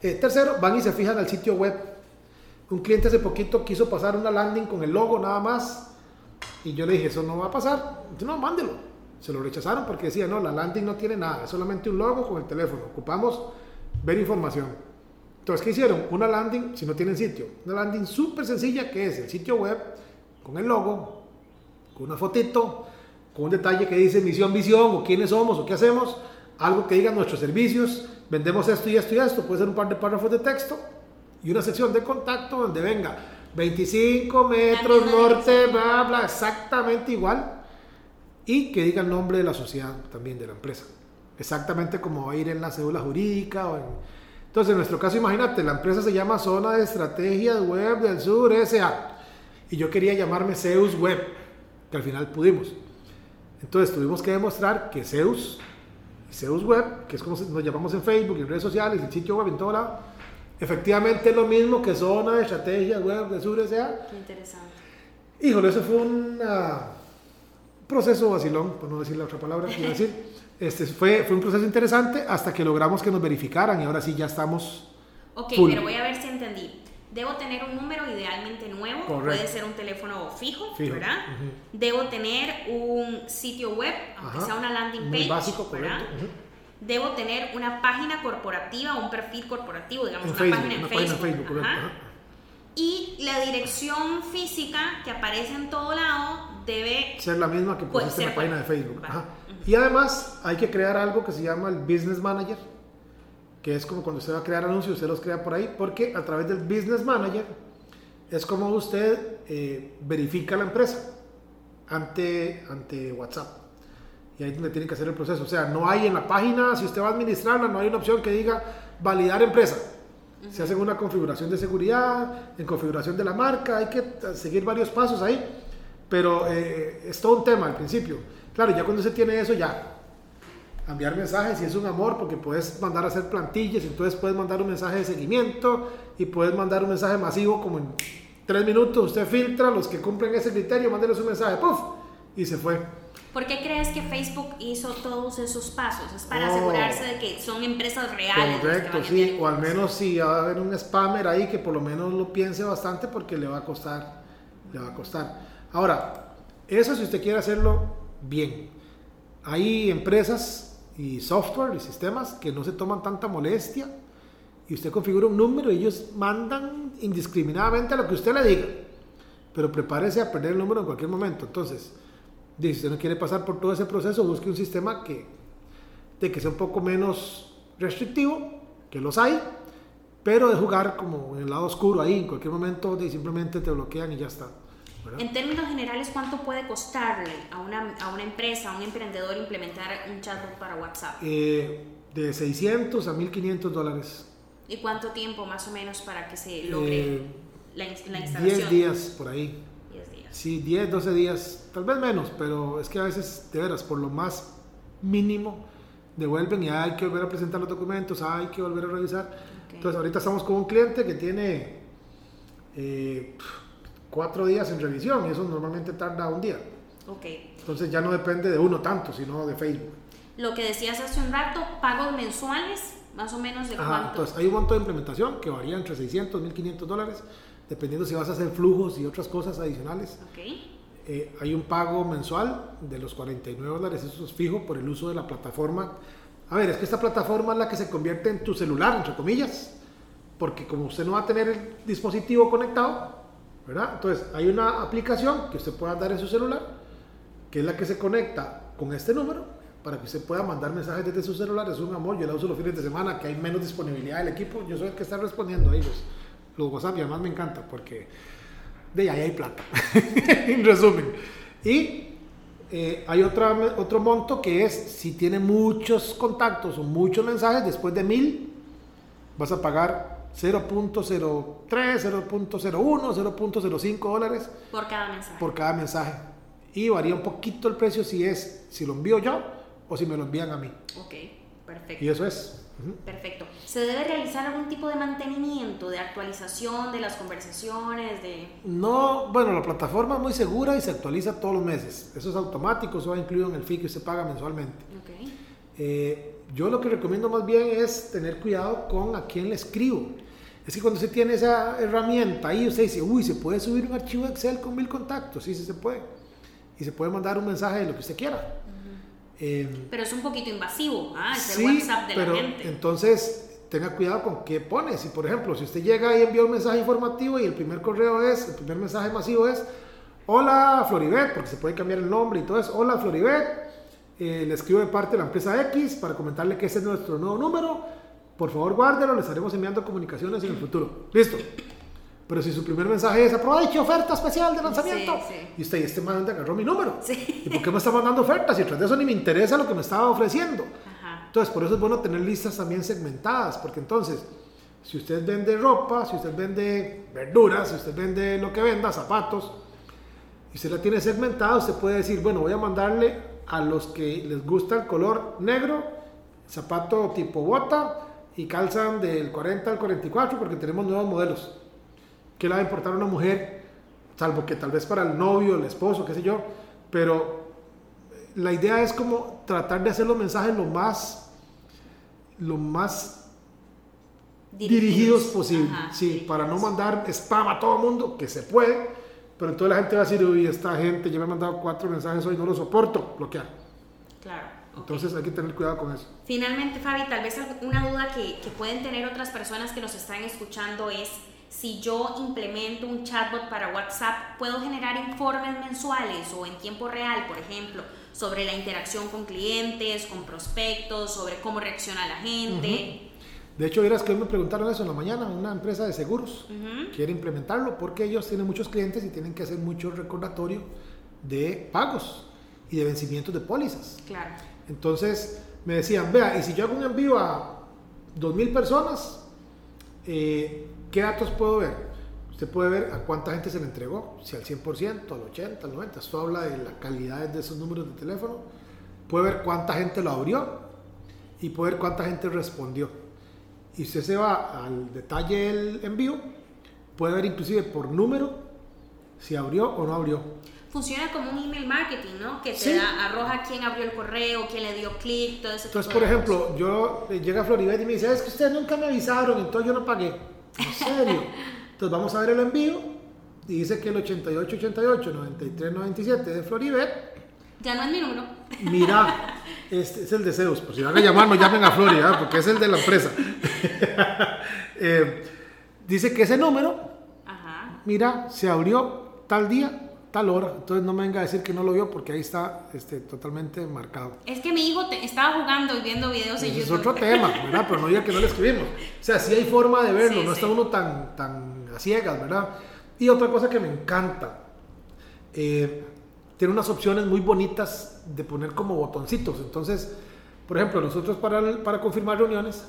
eh, tercero, van y se fijan al sitio web. Un cliente hace poquito quiso pasar una landing con el logo nada más. Y yo le dije, eso no va a pasar. Entonces, no, mándelo. Se lo rechazaron porque decía, no, la landing no tiene nada, es solamente un logo con el teléfono. Ocupamos ver información. Entonces, ¿qué hicieron? Una landing, si no tienen sitio, una landing súper sencilla que es el sitio web con el logo, con una fotito, con un detalle que dice misión, visión, o quiénes somos, o qué hacemos, algo que diga nuestros servicios, vendemos esto y esto y esto, puede ser un par de párrafos de texto y una sección de contacto donde venga 25 metros norte, bla, bla, exactamente igual, y que diga el nombre de la sociedad también de la empresa, exactamente como va a ir en la cédula jurídica o en... Entonces, en nuestro caso, imagínate, la empresa se llama Zona de Estrategias Web del Sur SA y yo quería llamarme Zeus Web, que al final pudimos. Entonces tuvimos que demostrar que Zeus, Zeus Web, que es como nos llamamos en Facebook, en redes sociales, en sitio web, en todo lado, efectivamente es lo mismo que Zona de Estrategias Web del Sur S.A. Qué interesante. Híjole, eso fue un ah, proceso vacilón, por no decir la otra palabra a (laughs) decir. Este, fue, fue un proceso interesante hasta que logramos que nos verificaran y ahora sí ya estamos... Ok, Full. pero voy a ver si entendí. Debo tener un número idealmente nuevo, Correcto. puede ser un teléfono fijo, Fijo, ¿verdad? ujú. Debo tener un sitio web, aunque Ajá. sea una landing page, básico, ¿verdad? correcto, ujú. Debo tener una página corporativa, un perfil corporativo, digamos, En una Facebook, página en una página en Facebook. Facebook, ajá. ajá. Y la dirección física que aparece en todo lado debe ser la misma que pusiste en la página de Facebook. Ajá. Y además hay que crear algo que se llama el Business Manager, que es como cuando usted va a crear anuncios, usted los crea por ahí, porque a través del Business Manager es como usted eh, verifica la empresa ante, ante WhatsApp. Y ahí es donde tiene que hacer el proceso. O sea, no hay en la página, si usted va a administrarla, no hay una opción que diga validar empresa. Se hace una configuración de seguridad, en configuración de la marca, hay que seguir varios pasos ahí, pero eh, es todo un tema al principio. Claro, ya cuando se tiene eso, ya enviar mensajes y es un amor porque puedes mandar a hacer plantillas, entonces puedes mandar un mensaje de seguimiento y puedes mandar un mensaje masivo como en tres minutos, usted filtra los que cumplen ese criterio, mándeles un mensaje, ¡puf! Y se fue. ¿Por qué crees que Facebook hizo todos esos pasos? Es para Oh. asegurarse de que son empresas reales. Correcto, sí, o al menos si va a haber un spammer ahí que por lo menos lo piense bastante porque le va a costar, le va a costar. Ahora, eso si usted quiere hacerlo bien. Hay empresas y software y sistemas que no se toman tanta molestia y usted configura un número y ellos mandan indiscriminadamente a lo que usted le diga. Pero prepárese a perder el número en cualquier momento. Entonces, si usted no quiere pasar por todo ese proceso, busque un sistema que, de que sea un poco menos restrictivo, que los hay, pero de jugar como en el lado oscuro ahí, en cualquier momento de simplemente te bloquean y ya está. ¿verdad? En términos generales, ¿cuánto puede costarle a una, a una empresa, a un emprendedor implementar un chatbot para WhatsApp? Eh, de 600 a 1500 dólares. ¿Y cuánto tiempo más o menos para que se logre Eh, la, la instalación? 10 días por ahí. 10 días. Sí, 10, 12 días, tal vez menos, pero es que a veces, de veras, por lo más mínimo, devuelven y hay que volver a presentar los documentos, hay que volver a revisar. Ok. Entonces, ahorita estamos con un cliente que tiene eh, cuatro días en revisión y eso normalmente tarda un día. Ok. Entonces, ya no depende de uno tanto, sino de Facebook. Lo que decías hace un rato, pagos mensuales, más o menos de Ajá, cuánto. entonces, hay un monto de implementación que varía entre 600 y 1500 dólares, dependiendo si vas a hacer flujos y otras cosas adicionales. Eh, hay un pago mensual de los 49 dólares, eso es fijo por el uso de la plataforma. A ver, es que esta plataforma es la que se convierte en tu celular, entre comillas, porque como usted no va a tener el dispositivo conectado, ¿verdad? Entonces hay una aplicación que usted pueda dar en su celular, que es la que se conecta con este número, para que usted pueda mandar mensajes desde su celular. Es un amor, yo la uso los fines de semana, que hay menos disponibilidad del equipo, yo soy el que está respondiendo ahí los, los WhatsApp y además me encanta, porque de ahí hay plata, (laughs) en resumen. Y eh, hay otra, otro monto que es si tiene muchos contactos o muchos mensajes, después de mil, vas a pagar 0.03, 0.01, 0.05 dólares Por cada mensaje. por cada mensaje. Y varía un poquito el precio si es, si lo envío yo o si me lo envían a mí. Ok, perfecto. Y eso es. Perfecto. ¿Se debe realizar algún tipo de mantenimiento, de actualización de las conversaciones, de... No, bueno, la plataforma es muy segura y se actualiza todos los meses. Eso es automático, eso va incluido en el fee que se paga mensualmente. Ok. Eh, yo lo que recomiendo más bien es tener cuidado con a quién le escribo. Es que cuando se tiene esa herramienta ahí, usted dice, uy, se puede subir un archivo Excel con mil contactos. Sí, sí se puede. Y se puede mandar un mensaje de lo que usted quiera. Eh, Pero es un poquito invasivo, ¿ah? Es sí, el WhatsApp de pero la gente. entonces tenga cuidado con qué pone. Si, por ejemplo, si usted llega y envía un mensaje informativo y el primer correo es, el primer mensaje masivo es, hola Floribet, porque se puede cambiar el nombre y todo eso, hola Floribet, eh, le escribo de parte de la empresa X para comentarle que ese es nuestro nuevo número. Por favor, guárdelo, le estaremos enviando comunicaciones en el futuro. Listo. Pero si su primer mensaje es aproveche oferta especial de lanzamiento, Sí, sí. y usted, y este man agarró mi número. Sí. ¿Y por qué me está mandando ofertas? Y tras de eso ni me interesa lo que me estaba ofreciendo. Entonces, por eso es bueno tener listas también segmentadas, porque entonces, si usted vende ropa, si usted vende verduras, si usted vende lo que venda, zapatos, y usted la tiene segmentada, usted puede decir, bueno, voy a mandarle a los que les gusta el color negro, zapato tipo bota, y calzan del 40 al 44, porque tenemos nuevos modelos. ¿Qué le va a importar a una mujer? Salvo que tal vez para el novio, el esposo, qué sé yo, pero la idea es como tratar de hacer los mensajes lo más, lo más dirigidos, posible. Ajá, sí, para no mandar spam a todo el mundo, que se puede, pero entonces la gente va a decir, uy, esta gente ya me ha mandado cuatro mensajes hoy, no lo soporto, bloquear. Claro. Entonces hay que tener cuidado con eso. Finalmente, Fabi, tal vez una duda que, que pueden tener otras personas que nos están escuchando es si yo implemento un chatbot para WhatsApp, ¿puedo generar informes mensuales o en tiempo real, por ejemplo, sobre la interacción con clientes, con prospectos, sobre cómo reacciona la gente? De hecho, verás que hoy me preguntaron eso en la mañana, una empresa de seguros quiere implementarlo porque ellos tienen muchos clientes y tienen que hacer mucho recordatorio de pagos y de vencimientos de pólizas. Claro. Entonces me decían, vea, y si yo hago un envío a 2.000 personas, eh, ¿qué datos puedo ver? Usted puede ver a cuánta gente se le entregó, si al 100%, al 80%, al 90%. Esto habla de la calidad de esos números de teléfono. Puede ver cuánta gente lo abrió y puede ver cuánta gente respondió. Y usted se va al detalle del envío, puede ver inclusive por número si abrió o no abrió. Funciona como un email marketing, ¿no? Que te Sí. da, arroja quién abrió el correo, quién le dio clic, todo ese Entonces, por ejemplo, yo eh, llega Floribet y me dice, es que ustedes nunca me avisaron, entonces yo no pagué. ¿En serio? (laughs) entonces vamos a ver el envío y dice que el 8888 9397 de Floribet. Ya no es mi número. mira, (laughs) este es el de Zeus, por si van a llamar, no llamen a Flori, ¿ah? porque es el de la empresa. (laughs) Eh, dice que ese número, Ajá. mira, se abrió tal día, tal hora, entonces no me venga a decir que no lo vio porque ahí está este, totalmente marcado. Es que mi hijo te- estaba jugando y viendo videos en Ese es YouTube. otro tema, ¿verdad? Pero no diga que no le escribimos. O sea, sí hay forma de verlo, Sí, no sí. está uno tan, tan a ciegas, ¿verdad? Y otra cosa que me encanta, eh, tiene unas opciones muy bonitas de poner como botoncitos. Entonces, por ejemplo, nosotros para, para confirmar reuniones,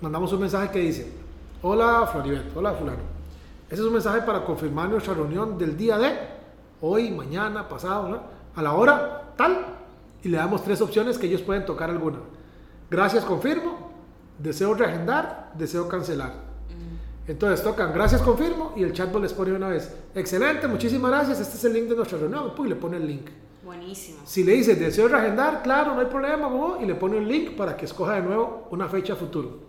mandamos un mensaje que dice, hola Floribet, hola fulano. Ese es un mensaje para confirmar nuestra reunión del día de hoy, mañana, pasado, a la hora tal, y le damos tres opciones que ellos pueden tocar alguna. Gracias, confirmo, deseo reagendar, deseo cancelar. Entonces tocan gracias, confirmo, y el chatbot les pone una vez, excelente, muchísimas gracias, este es el link de nuestra reunión, y le pone el link. Buenísimo. Si le dice deseo reagendar, claro, no hay problema, bobo", y le pone un link para que escoja de nuevo una fecha futuro.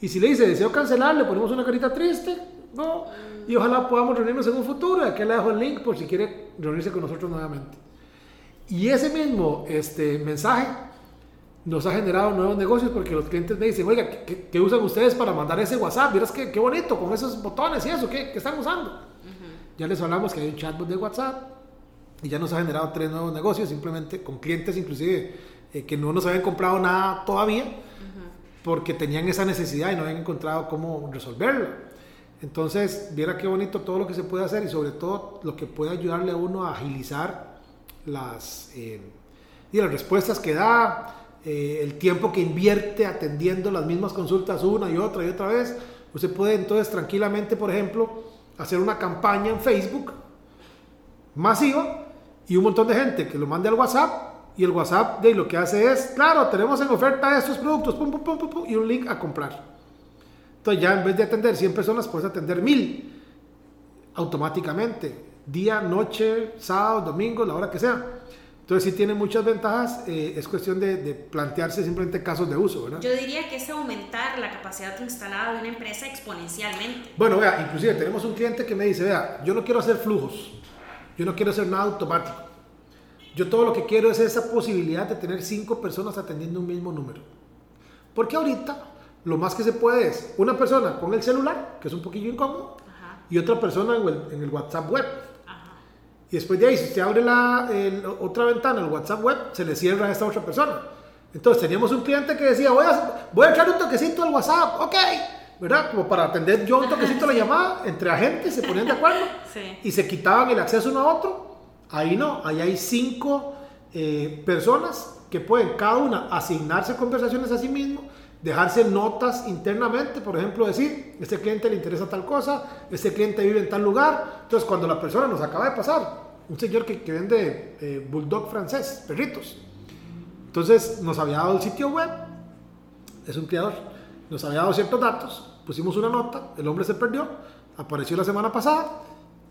Y si le dice deseo cancelar, le ponemos una carita triste, ¿no? Y ojalá podamos reunirnos en un futuro. Aquí le dejo el link por si quiere reunirse con nosotros nuevamente. Y ese mismo este, mensaje nos ha generado nuevos negocios porque los clientes me dicen, oiga, ¿qué, qué- usan ustedes para mandar ese WhatsApp? Miras qué, qué bonito, con esos botones y eso, ¿qué, qué están usando? Ya les hablamos que hay un chatbot de WhatsApp y ya nos ha generado tres nuevos negocios, simplemente con clientes inclusive eh, que no nos habían comprado nada todavía porque tenían esa necesidad y no habían encontrado cómo resolverlo. Entonces, viera qué bonito todo lo que se puede hacer y sobre todo lo que puede ayudarle a uno a agilizar las, eh, y las respuestas que da, eh, el tiempo que invierte atendiendo las mismas consultas una y otra y otra vez. Usted puede entonces tranquilamente, por ejemplo, hacer una campaña en Facebook masiva y un montón de gente que lo mande al WhatsApp y el WhatsApp de lo que hace es, claro, tenemos en oferta estos productos, pum, y un link a comprar. Entonces ya en vez de atender 100 personas, puedes atender 1000 automáticamente, día, noche, sábado, domingo, la hora que sea. Entonces sí tiene muchas ventajas, eh, es cuestión de, de plantearse simplemente casos de uso, ¿verdad? Yo diría que es aumentar la capacidad instalada de una empresa exponencialmente. Bueno, vea, inclusive tenemos un cliente que me dice, vea, yo no quiero hacer flujos, yo no quiero hacer nada automático. Yo todo lo que quiero es esa posibilidad de tener cinco personas atendiendo un mismo número. Porque ahorita lo más que se puede es una persona con el celular, que es un poquillo incómodo, Ajá, y otra persona en el, en el WhatsApp web. Y después de ahí, si usted abre la el- otra ventana, el WhatsApp web, se le cierra a esta otra persona. Entonces teníamos un cliente que decía, voy a, voy a echar un toquecito al WhatsApp, ok, ¿verdad? Como para atender yo un toquecito la (laughs) llamada, entre agentes se ponían de acuerdo (laughs) Sí. y se quitaban el acceso uno a otro. Ahí no, ahí hay cinco eh, personas que pueden cada una asignarse conversaciones a sí mismo, dejarse notas internamente, por ejemplo, decir, este cliente le interesa tal cosa, este cliente vive en tal lugar. Entonces, cuando la persona nos acaba de pasar, un señor que, que vende eh, bulldog francés, perritos. Entonces, nos había dado el sitio web, es un criador, nos había dado ciertos datos, pusimos una nota, el hombre se perdió, apareció la semana pasada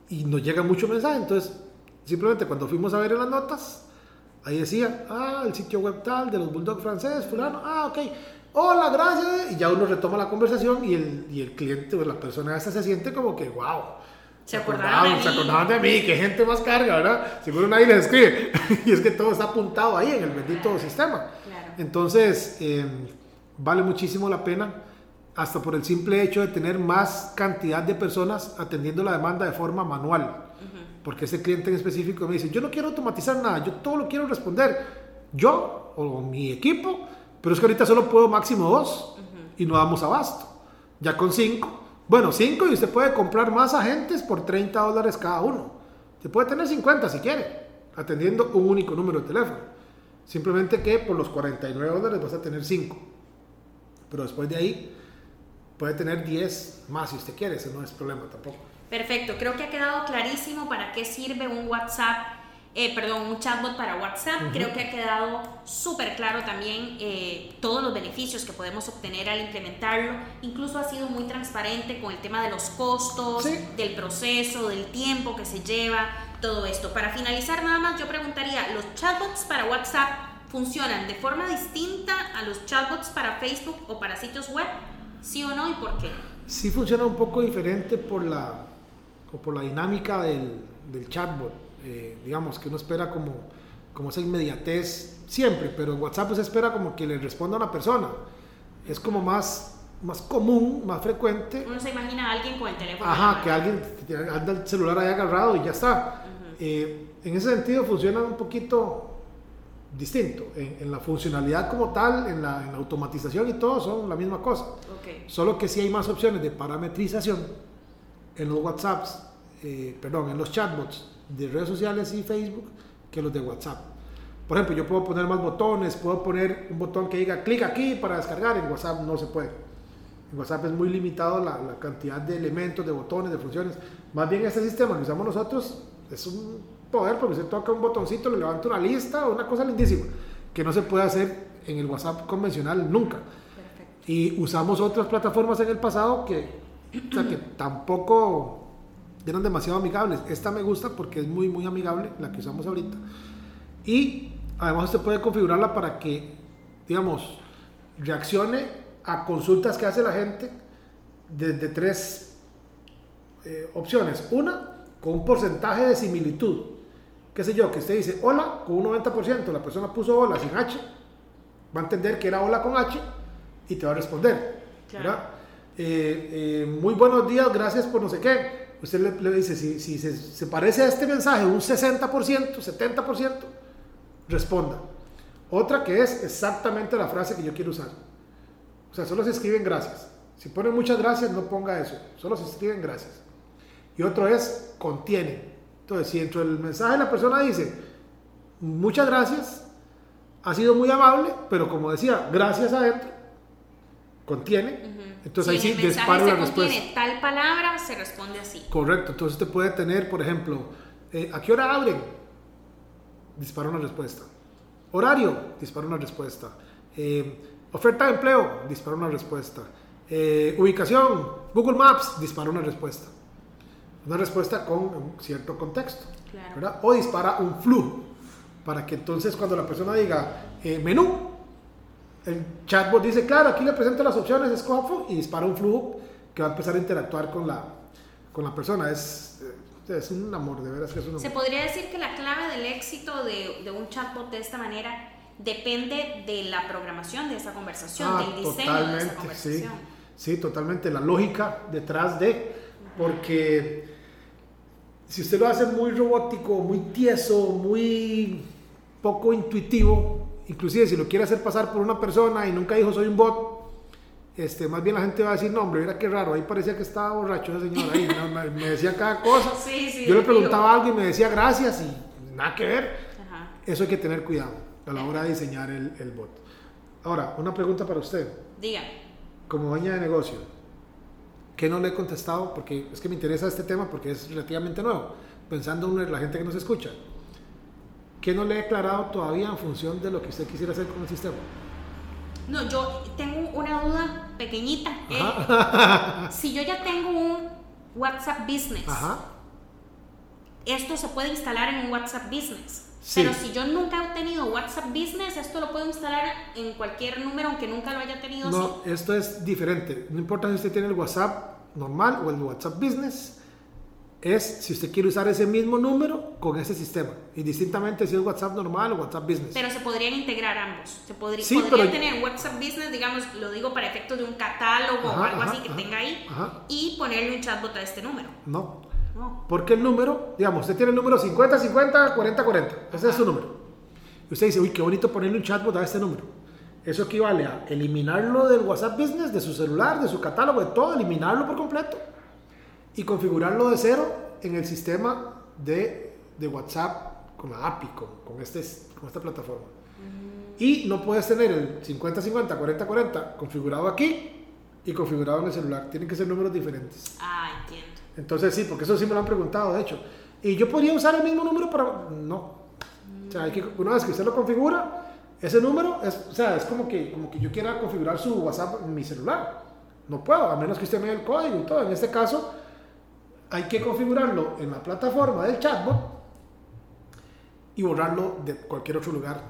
y nos llegan muchos mensajes. Entonces, simplemente cuando fuimos a ver en las notas, Ahí decía, ah, el sitio web tal, de los Bulldog francés, fulano, ah, ok. Hola, gracias. Y ya uno retoma la conversación y el, y el cliente o la persona esta se siente como que, wow. Se acordaron, de. Se acordaban de mí, qué gente más carga, ¿verdad? Seguro nadie les escribe. y es que todo está apuntado ahí en el bendito sistema. Claro. Entonces, eh, vale muchísimo la pena, hasta por el simple hecho de tener más cantidad de personas atendiendo la demanda de forma manual. Porque ese cliente en específico me dice, yo no quiero automatizar nada, yo todo lo quiero responder. Yo o mi equipo, pero es que ahorita solo puedo máximo dos y no damos abasto. Ya con cinco, bueno, cinco y usted puede comprar más agentes por 30 dólares cada uno. Se puede tener 50 si quiere, atendiendo un único número de teléfono. Simplemente que por los 49 dólares vas a tener 5. Pero después de ahí puede tener 10 más si usted quiere, ese no es problema tampoco. Perfecto, creo que ha quedado clarísimo para qué sirve un WhatsApp, eh, perdón, un chatbot para WhatsApp. Creo que ha quedado súper claro también eh, todos los beneficios que podemos obtener al implementarlo. Incluso ha sido muy transparente con el tema de los costos, Sí. del proceso, del tiempo que se lleva, todo esto. Para finalizar nada más, yo preguntaría, ¿los chatbots para WhatsApp funcionan de forma distinta a los chatbots para Facebook o para sitios web? ¿Sí o no y por qué? Sí funciona un poco diferente por la, por la dinámica del, del chatbot. Eh, digamos que uno espera como, como esa inmediatez siempre, pero en WhatsApp se espera como que le responda a una persona. Es como más, más común, más frecuente. Uno se imagina a alguien con el teléfono. Ajá, que alguien anda el celular ahí agarrado y ya está. Eh, en ese sentido funciona un poquito distinto. En, en la funcionalidad como tal, en la, en la automatización y todo son la misma cosa. Ok. Solo que sí hay más opciones de parametrización en los WhatsApps, eh, perdón, en los chatbots de redes sociales y Facebook que los de WhatsApp. Por ejemplo, yo puedo poner más botones, puedo poner un botón que diga clic aquí para descargar, en WhatsApp no se puede. En WhatsApp es muy limitado la, la cantidad de elementos, de botones, de funciones. Más bien este sistema que usamos nosotros es un poder porque usted toca un botoncito, le levanta una lista, una cosa lindísima, que no se puede hacer en el WhatsApp convencional nunca. Perfecto. Y usamos otras plataformas en el pasado que, o sea, que tampoco eran demasiado amigables. Esta me gusta porque es muy, muy amigable, la que usamos ahorita. Y además usted puede configurarla para que, digamos, reaccione a consultas que hace la gente desde tres eh, opciones. Una, con un porcentaje de similitud. Qué sé yo, que usted dice hola con un 90%, la persona puso hola sin H, va a entender que era hola con H y te va a responder. Eh, eh, muy buenos días, gracias por no sé qué. Usted le, dice, si, se, parece a este mensaje un 60%, 70%, responda. Otra que es exactamente la frase que yo quiero usar. O sea, solo se escriben gracias. Si ponen muchas gracias, no ponga eso. Solo se escriben gracias. Y otro es contiene. Entonces, si dentro del mensaje la persona dice muchas gracias, ha sido muy amable, pero como decía, gracias adentro, contiene. Entonces Si ahí en sí se la respuesta. tal palabra, se responde así. Correcto, entonces usted puede tener, por ejemplo, eh, ¿a qué hora abren? Dispara una respuesta. Horario, dispara una respuesta. Eh, oferta de empleo, dispara una respuesta. Eh, ubicación, Google Maps, dispara una respuesta. Una respuesta con un cierto contexto. Claro. O dispara un flujo, para que entonces cuando la persona diga eh, menú, el chatbot dice, claro, aquí le presento las opciones, escoja flu", y dispara un flujo que va a empezar a interactuar con la, con la persona. Es, eh, es un amor, de veras que es un amor. Se podría decir que la clave del éxito de, de un chatbot de esta manera depende de la programación de esa conversación, Ah, del diseño de esa totalmente, sí. conversación. Sí, totalmente. La lógica detrás de, porque si usted lo hace muy robótico, muy tieso, muy poco intuitivo, inclusive si lo quiere hacer pasar por una persona y nunca dijo soy un bot, este, más bien la gente va a decir, no, hombre, mira qué raro, ahí parecía que estaba borracho ese señor, ahí no, me, decía cada cosa. (laughs) Sí, sí, Yo le preguntaba algo y me decía gracias y nada que ver. Ajá. Eso hay que tener cuidado a la hora de diseñar el, el bot. Ahora, una pregunta para usted Diga. como dueña de negocio, ¿qué no le he contestado? Porque es que me interesa este tema porque es relativamente nuevo. Pensando en la gente que nos escucha, ¿qué no le he aclarado todavía en función de lo que usted quisiera hacer con el sistema? No, yo tengo una duda pequeñita. ¿eh? (laughs) Si yo ya tengo un WhatsApp Business, Ajá. esto se puede instalar en un WhatsApp Business. Sí. Pero si yo nunca he tenido WhatsApp Business, esto lo puedo instalar en cualquier número, aunque nunca lo haya tenido así. No, esto es diferente. No importa si usted tiene el WhatsApp normal o el WhatsApp Business, es si usted quiere usar ese mismo número con ese sistema. Indistintamente si es WhatsApp normal o WhatsApp Business. Pero se podrían integrar ambos. Se podría, Sí, podría pero- tener WhatsApp Business, digamos, lo digo para efectos de un catálogo o algo ajá, así que ajá, tenga ahí, y ponerle un chatbot a este número. No. No. Porque el número, digamos, usted tiene el número 50, 50, 40, 40. Ese es su número. Y usted dice, uy, qué bonito ponerle un chatbot a este número. Eso equivale a eliminarlo del WhatsApp Business, de su celular, de su catálogo, de todo, eliminarlo por completo y configurarlo de cero en el sistema de, de WhatsApp con la API, con, con, este, con esta plataforma. Y no puedes tener el 50-50, 40-40 configurado aquí y configurado en el celular. Tienen que ser números diferentes. Ah, entiendo. Entonces sí, porque eso sí me lo han preguntado, de hecho. Y yo podría usar el mismo número para... No. O sea, hay que, una vez que usted lo configura, ese número es, o sea, es como que, como que yo quiera configurar su WhatsApp en mi celular. No puedo, a menos que usted me dé el código y todo. En este caso, hay que configurarlo en la plataforma del chatbot y borrarlo de cualquier otro lugar.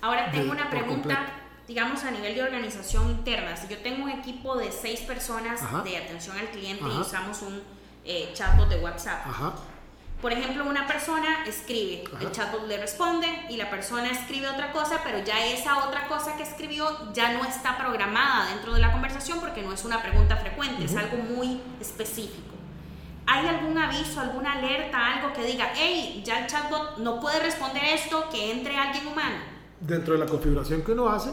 Ahora tengo de- una pregunta, digamos, a nivel de organización interna. Si yo tengo un equipo de seis personas Ajá. de atención al cliente y Ajá. usamos un eh, chatbot de WhatsApp. Ajá. Por ejemplo, una persona escribe, Ajá. el chatbot le responde y la persona escribe otra cosa, pero ya esa otra cosa que escribió ya no está programada dentro de la conversación porque no es una pregunta frecuente, es algo muy específico. ¿Hay algún aviso, alguna alerta, algo que diga, hey, ya el chatbot no puede responder esto, que entre alguien humano? Dentro de la configuración que uno hace,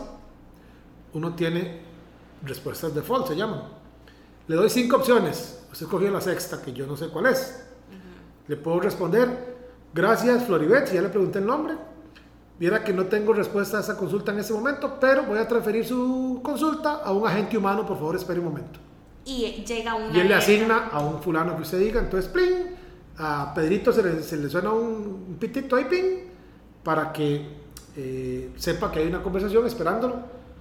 uno tiene respuestas default, se llaman. Le doy cinco opciones. Usted escogió la sexta, que yo no sé cuál es. Le puedo responder, gracias Floribet, si ya le pregunté el nombre. Viera que no tengo respuesta a esa consulta en este momento, pero voy a transferir su consulta a un agente humano, por favor espere un momento. Y llega una Y él le asigna a un fulano que usted diga, entonces, pling, a Pedrito se le, se le suena un, un pitito ahí, ping, para que eh, sepa que hay una conversación esperándolo,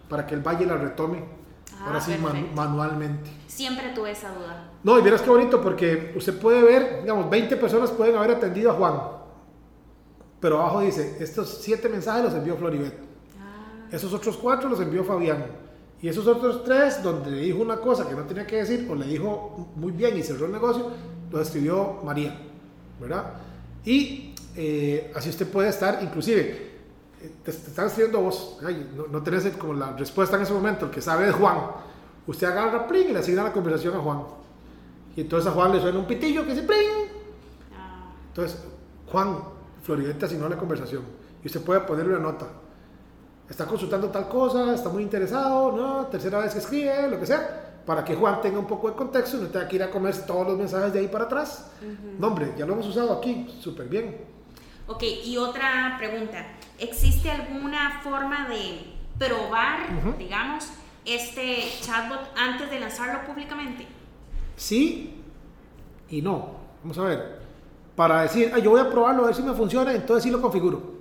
para que él vaya y la retome, Ah, ahora sí, man- manualmente. Siempre tuve esa duda. No, y vieras qué bonito, porque usted puede ver, digamos, 20 personas pueden haber atendido a Juan, pero abajo dice, estos 7 mensajes los envió Floribet. Ah, Esos otros cuatro los envió Fabián. Y esos otros tres, donde le dijo una cosa que no tenía que decir, o le dijo muy bien y cerró el negocio, los escribió María. ¿Verdad? Y eh, así usted puede estar, inclusive, eh, te, te están escribiendo vos, ay, no, no tenés como la respuesta en ese momento, el que sabe es Juan. Usted agarra pling y le asigna la conversación a Juan. Y entonces a Juan le suena un pitillo que dice pling. ah, Entonces, Juan, Floridente asignó la conversación y usted puede ponerle una nota. Está consultando tal cosa, está muy interesado, ¿no? Tercera vez que escribe, lo que sea, para que Juan tenga un poco de contexto y no tenga que ir a comer todos los mensajes de ahí para atrás. No, hombre, ya lo hemos usado aquí, súper bien. Ok, y otra pregunta. ¿Existe alguna forma de probar, digamos, este chatbot antes de lanzarlo públicamente? Sí y no. Vamos a ver. Para decir, "Ah, yo voy a probarlo a ver si me funciona, entonces sí lo configuro.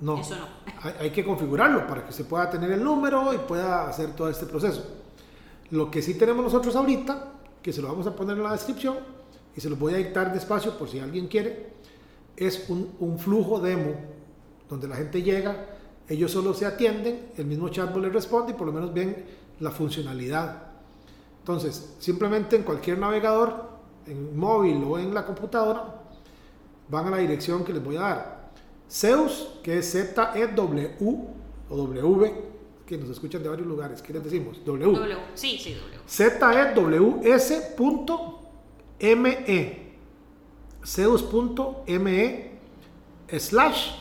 No. Eso no. Hay, hay que configurarlo para que se pueda tener el número y pueda hacer todo este proceso. Lo que sí tenemos nosotros ahorita, que se lo vamos a poner en la descripción y se lo voy a dictar despacio por si alguien quiere, es un, un flujo demo donde la gente llega, ellos solo se atienden, el mismo chatbot les responde y por lo menos ven la funcionalidad. Entonces, simplemente en cualquier navegador, en móvil o en la computadora, van a la dirección que les voy a dar. Zeus, que es Z-E-W o W, que nos escuchan de varios lugares. ¿Qué les decimos? W. W. Sí, sí, W. Z-E-W-S.me. Zeus.me slash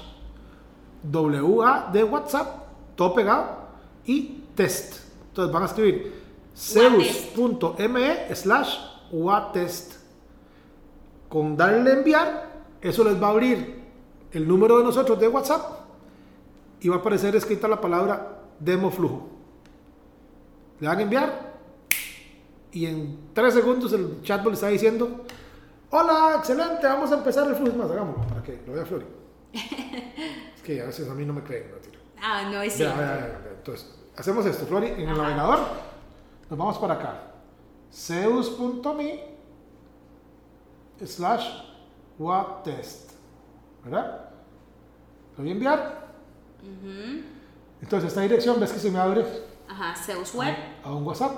WA de WhatsApp, todo pegado, y test. Entonces van a escribir Zeus.me slash WATest. Con darle a enviar, eso les va a abrir el número de nosotros de WhatsApp y va a aparecer escrita la palabra demo flujo. Le dan a enviar y en tres segundos el chatbot le está diciendo hola, excelente, vamos a empezar el flujo. Más, hagámoslo para que lo vea Flori. (laughs) es que a veces a mí no me creen, no, tiro. Ah, no es cierto. Entonces, hacemos esto, Flori, en el navegador, nos vamos para acá. Zeus.me slash what test. ¿Verdad? Lo voy a enviar. Entonces, esta dirección, ves que se me abre Ajá, Web. a un WhatsApp.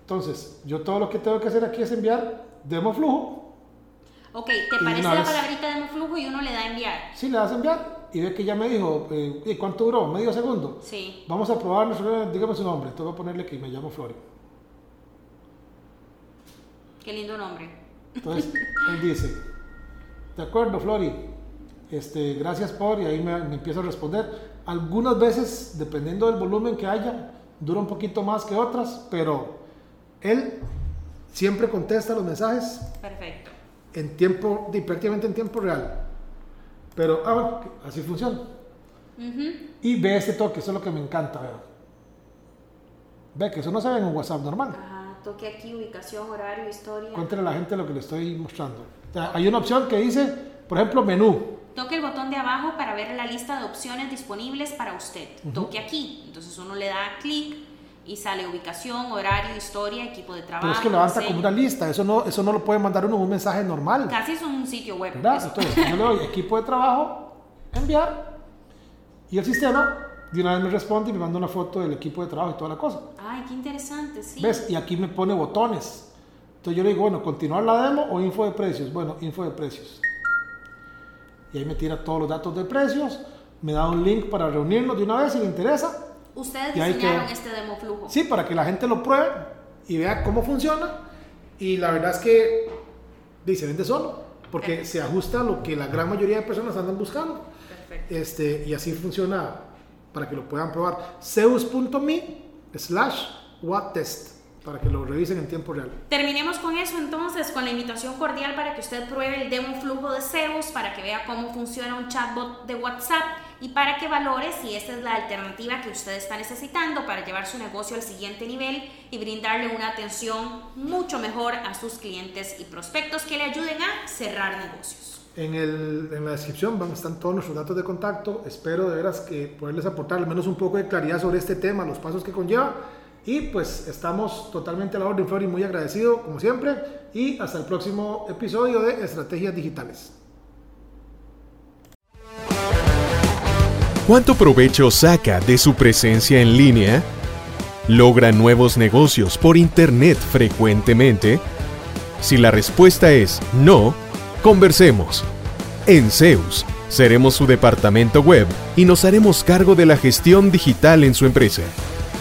Entonces, yo todo lo que tengo que hacer aquí es enviar demo flujo. Ok, ¿te parece la vez- palabrita de flujo y uno le da a enviar? Si le das a enviar y ve que ya me dijo, eh, ¿y cuánto duró? ¿Medio segundo? Sí. Vamos a probar, dígame su nombre. Tengo que ponerle que me llamo Flori. Qué lindo nombre. Entonces, (laughs) él dice, de acuerdo, Flori, este, gracias por, y ahí me, me empieza a responder. Algunas veces, dependiendo del volumen que haya, dura un poquito más que otras, pero él siempre contesta los mensajes Perfecto. en tiempo, prácticamente en tiempo real. Pero, ah, bueno, así funciona. Y ve este toque, eso es lo que me encanta, vea. Ve que eso no se ve en un WhatsApp normal. Ajá, toque aquí, ubicación, horario, historia. Cuéntale a la gente lo que le estoy mostrando. O sea, hay una opción que dice, por ejemplo, menú. Toque el botón de abajo para ver la lista de opciones disponibles para usted. Toque aquí. Entonces uno le da clic y sale ubicación, horario, historia, equipo de trabajo. Pero es que levanta diseño. como una lista, eso no, eso no lo puede mandar uno un mensaje normal. Casi es un sitio web. Entonces, yo le doy equipo de trabajo, enviar, y el sistema de una vez me responde y me manda una foto del equipo de trabajo y toda la cosa. Ay, qué interesante, sí. ¿Ves? Y aquí me pone botones. Entonces yo le digo, bueno, continuar la demo o info de precios. Bueno, info de precios. Y ahí me tira todos los datos de precios, me da un link para reunirnos de una vez si le interesa. Ustedes diseñaron este demo flujo. Sí, para que la gente lo pruebe y vea cómo funciona. Y la verdad es que di, se vende solo, porque Perfecto. se ajusta a lo que la gran mayoría de personas andan buscando. Perfecto. Este, y así funciona para que lo puedan probar. Zeus.me slash whattest para que lo revisen en tiempo real. Terminemos con eso entonces, con la invitación cordial para que usted pruebe el demo flujo de Zeus, para que vea cómo funciona un chatbot de WhatsApp y para que valore si esta es la alternativa que usted está necesitando para llevar su negocio al siguiente nivel y brindarle una atención mucho mejor a sus clientes y prospectos que le ayuden a cerrar negocios. En, el, en la descripción van, están todos nuestros datos de contacto. Espero de veras que poderles aportar al menos un poco de claridad sobre este tema, los pasos que conlleva. Y pues estamos totalmente a la orden, Flori, muy agradecido como siempre. Y hasta el próximo episodio de Estrategias Digitales. ¿Cuánto provecho saca de su presencia en línea? ¿Logra nuevos negocios por Internet frecuentemente? Si la respuesta es no, conversemos. En Zeus, seremos su departamento web y nos haremos cargo de la gestión digital en su empresa,